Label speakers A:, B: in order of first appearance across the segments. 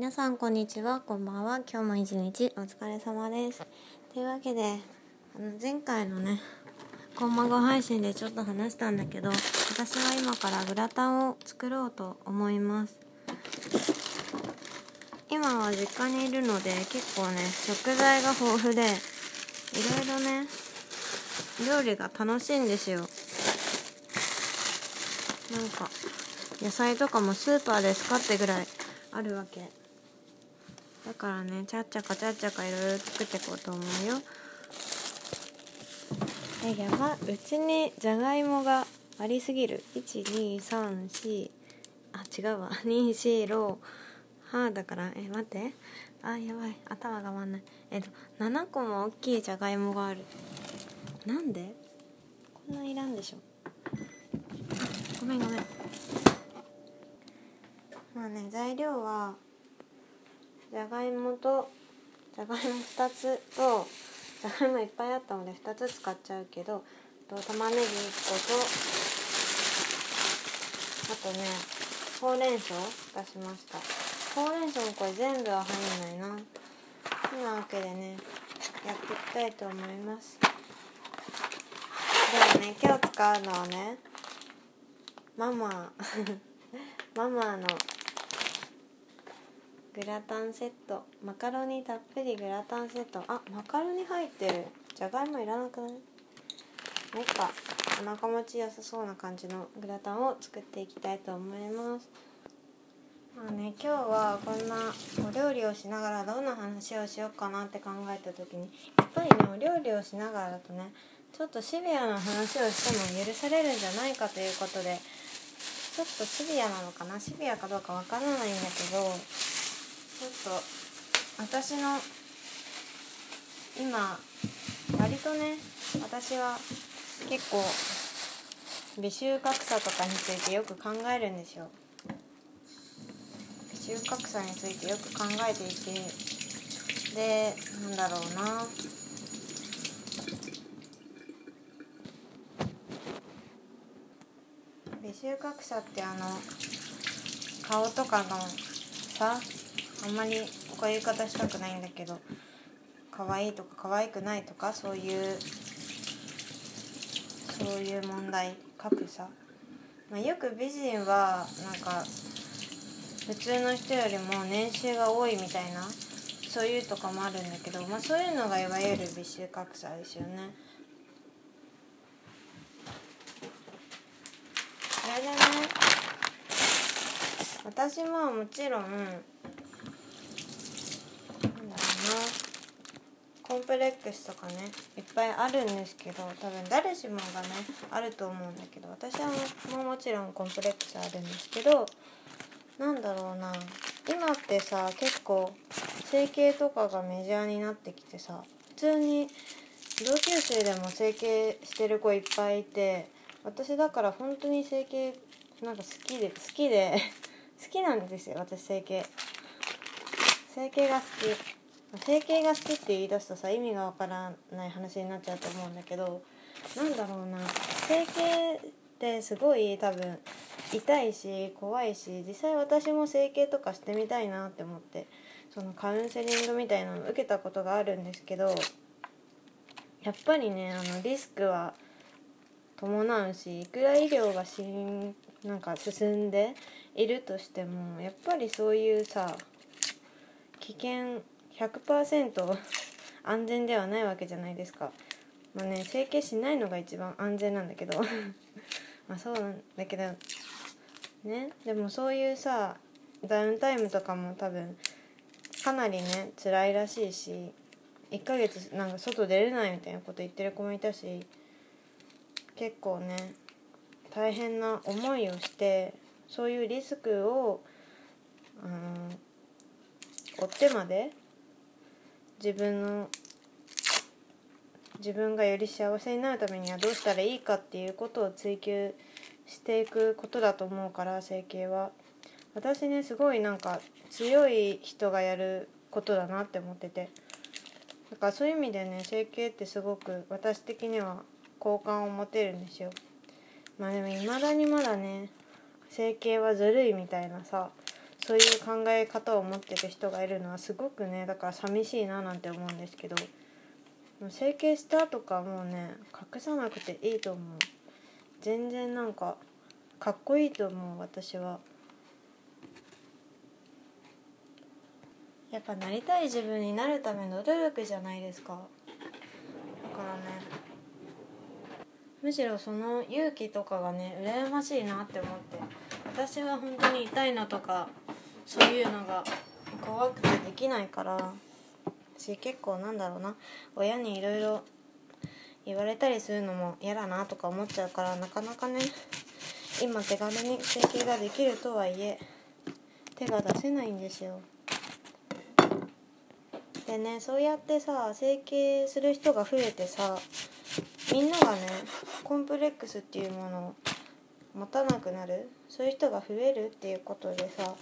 A: 皆さんこんにちは。こんばんは。今日も一日お疲れ様です。というわけであの前回のねコンマゴ配信でちょっと話したんだけど私は今からグラタンを作ろうと思います。今は実家にいるので結構ね食材が豊富でいろいろね料理が楽しいんですよ。なんか野菜とかもスーパーで使ってぐらいあるわけ。だからねちゃっちゃかちゃっちゃかいろいろ作っていこうと思うよ。えやば。うちにじゃがいもがありすぎる。1234あ違うわ。246はだから。え待って。あやばい。頭が回んない。えっと7個も大きいじゃがいもがある。なんで？こんないらんでしょ。ごめんごめん。まあね材料はじゃがいもとじゃがいも2つとじゃがいもいっぱいあったので2つ使っちゃうけどと玉ねぎ1個とあとねほうれん草出しました。ほうれん草もこれ全部は入んないな。そんなわけでねやっていきたいと思います。でもね今日使うのはねママ ママのグラタンセット。マカロニたっぷりグラタンセット。あマカロニ入ってる。じゃがいもいらなくない？なんかお腹持ち良さそうな感じのグラタンを作っていきたいと思います。まあね今日はこんなお料理をしながらどんな話をしようかなって考えた時にやっぱりねお料理をしながらだとねちょっとシビアな話をしても許されるんじゃないかということでちょっとシビアなのかな？シビアかどうかわからないんだけどちょっと私の今割とね私は結構美臭格差とかについてよく考えるんですよ。美臭格差についてよく考えていてでなんだろうな。美臭格差ってあの顔とかのさあんまりこういう言い方したくないんだけど可愛いとか可愛くないとかそういうそういう問題格差、まあ、よく美人はなんか普通の人よりも年収が多いみたいなそういうとかもあるんだけど、まあ、そういうのがいわゆる美臭格差ですよね。それでね私ももちろんなんだろうなコンプレックスとかねいっぱいあるんですけど多分誰しもがねあると思うんだけど私はももちろんコンプレックスあるんですけどなんだろうな今ってさ結構整形とかがメジャーになってきてさ普通に同級生でも整形してる子いっぱいいて私だから本当に整形なんか好きで好きで 好きなんですよ私整形。整形が好き。整形が好きって言い出すとさ意味がわからない話になっちゃうと思うんだけどなんだろうな整形ってすごい多分痛いし怖いし実際私も整形とかしてみたいなって思ってそのカウンセリングみたいなの受けたことがあるんですけどやっぱりねあのリスクは伴うしいくら医療がしんなんか進んでいるとしてもやっぱりそういうさ危険100%安全ではないわけじゃないですか。まあね整形しないのが一番安全なんだけど まあそうなんだけどねでもそういうさダウンタイムとかも多分かなりね辛いらしいし1ヶ月なんか外出れないみたいなこと言ってる子もいたし結構ね大変な思いをしてそういうリスクを、うん、追ってまで自分の自分がより幸せになるためにはどうしたらいいかっていうことを追求していくことだと思うから整形は私ねすごいなんか強い人がやることだなって思ってて。だからそういう意味でね整形ってすごく私的には好感を持てるんですよ。まあでも未だにまだね整形はずるいみたいなさそういう考え方を持ってる人がいるのはすごくねだから寂しいななんて思うんですけど整形したとかもうね隠さなくていいと思う。全然なんかかっこいいと思う私は。やっぱなりたい自分になるための努力じゃないですか。だからねむしろその勇気とかがね羨ましいなって思って。私は本当に痛いのとかそういうのが怖くてできないからし結構なんだろうな親にいろいろ言われたりするのも嫌だなとか思っちゃうからなかなかね今手軽に整形ができるとはいえ手が出せないんですよ。でねそうやってさ整形する人が増えてさみんながねコンプレックスっていうものを持たなくなる？そういう人が増えるっていうことでさ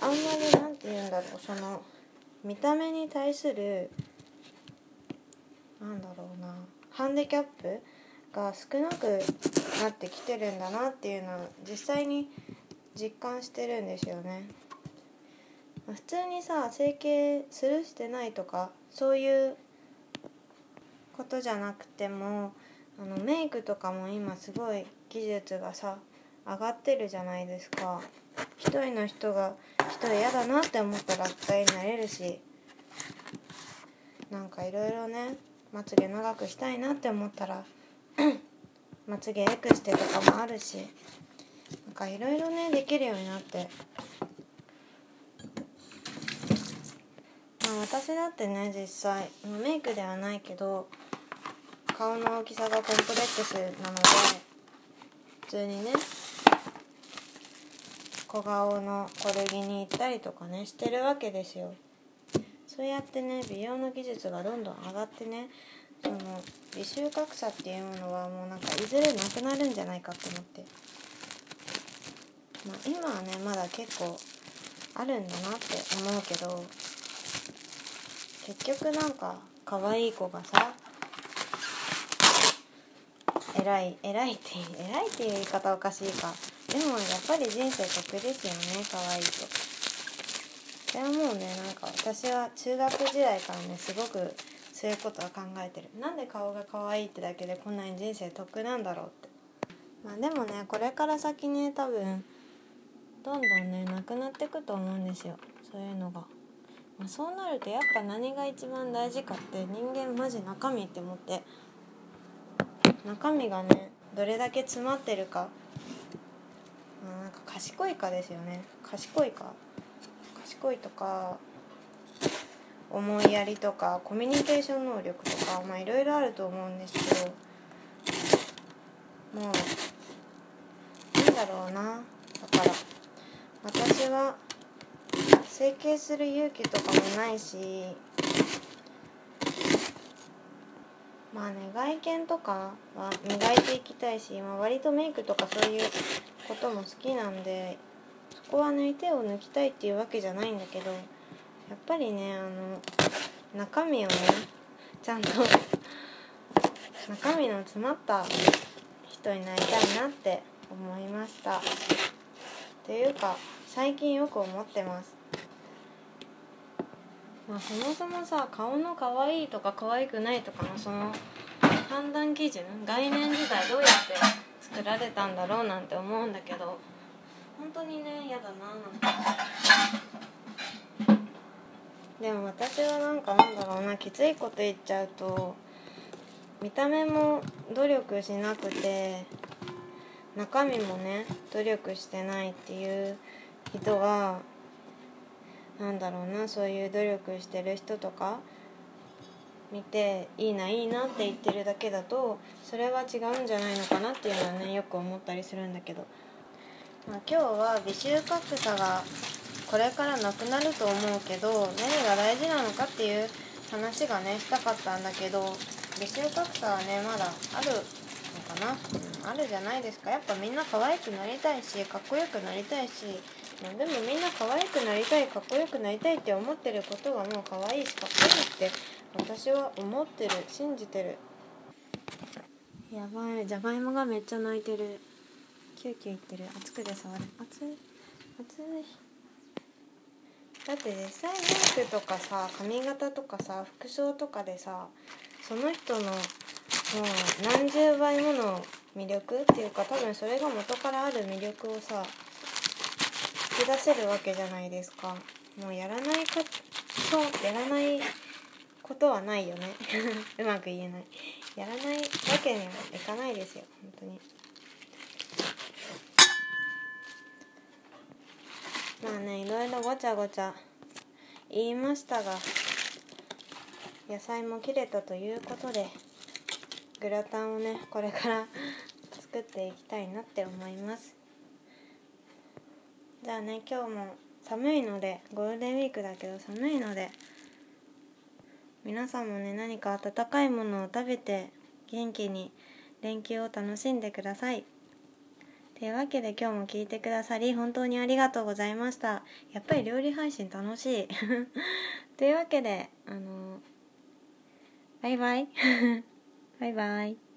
A: あんまり何て言うんだろうその見た目に対するなんだろうなハンディキャップが少なくなってきてるんだなっていうのは実際に実感してるんですよね。普通にさ整形するしてないとかそういうことじゃなくてもあのメイクとかも今すごい技術がさ上がってるじゃないですか。一人の人が一人嫌だなって思ったら二人になれるしなんかいろいろねまつげ長くしたいなって思ったら まつげエクステとかもあるしなんかいろいろねできるようになって。まあ私だってね実際メイクではないけど顔の大きさがコンプレックスなので普通にね小顔のコルギに行ったりとかねしてるわけですよ。そうやってね美容の技術がどんどん上がってねその美臭格差っていうものはもうなんかいずれなくなるんじゃないかと思って。まあ今はねまだ結構あるんだなって思うけど結局なんか可愛い子がさ偉い偉いって偉いっていう言い方おかしいか。でもやっぱり人生得ですよね可愛いと。それはもうねなんか私は中学時代からねすごくそういうことは考えてる。なんで顔が可愛いってだけでこんなに人生得なんだろうって。まあでもねこれから先ね多分どんどんねなくなってくと思うんですよ。そういうのが、まあ、そうなるとやっぱ何が一番大事かって人間マジ中身って思って。中身がねどれだけ詰まってるか。賢いかですよね。賢いか。賢いとか思いやりとかコミュニケーション能力とかまあいろいろあると思うんですけどもうなんだろうな。だから私は整形する勇気とかもないしまあね外見とかは磨いていきたいし、まあ、割とメイクとかそういうことも好きなんでそこはね手を抜きたいっていうわけじゃないんだけどやっぱりねあの中身をねちゃんと 中身の詰まった人になりたいなって思いました。というか最近よく思ってます。まあそもそもさ顔の可愛いとか可愛くないとかのその判断基準概念自体どうやって作られたんだろうなんて思うんだけど本当にね嫌だな。でも私はなんかなんだろうなきついこと言っちゃうと見た目も努力しなくて中身もね努力してないっていう人はなんだろうなそういう努力してる人とか見ていいないいなって言ってるだけだとそれは違うんじゃないのかなっていうのはねよく思ったりするんだけど、まあ、今日は美臭格差がこれからなくなると思うけど何が大事なのかっていう話がねしたかったんだけど美臭格差はねまだあるのかな、うん、あるじゃないですか。やっぱみんな可愛くなりたいしかっこよくなりたいしまあ、でもみんな可愛くなりたいかっこよくなりたいって思ってることがもう可愛いしかっこいいって私は思ってる信じてる。やばい。じゃがいもがめっちゃ鳴いてる。キューキュー言ってる。熱くで触る。熱い。熱い。だって実際メイクとかさ髪型とかさ服装とかでさその人のもう何十倍もの魅力っていうか多分それが元からある魅力をさき出せるわけじゃないですか。もうやらないことやらないことはないよね。うまく言えない。やらないわけにはいかないですよ。本当に。まあねいろいろごちゃごちゃ言いましたが野菜も切れたということでグラタンをねこれから 作っていきたいなって思います。じゃあね今日も寒いのでゴールデンウィークだけど寒いので皆さんもね何か温かいものを食べて元気に連休を楽しんでください。というわけで今日も聞いてくださり本当にありがとうございました。やっぱり料理配信楽しい。というわけであのバイバイ。バイバイ。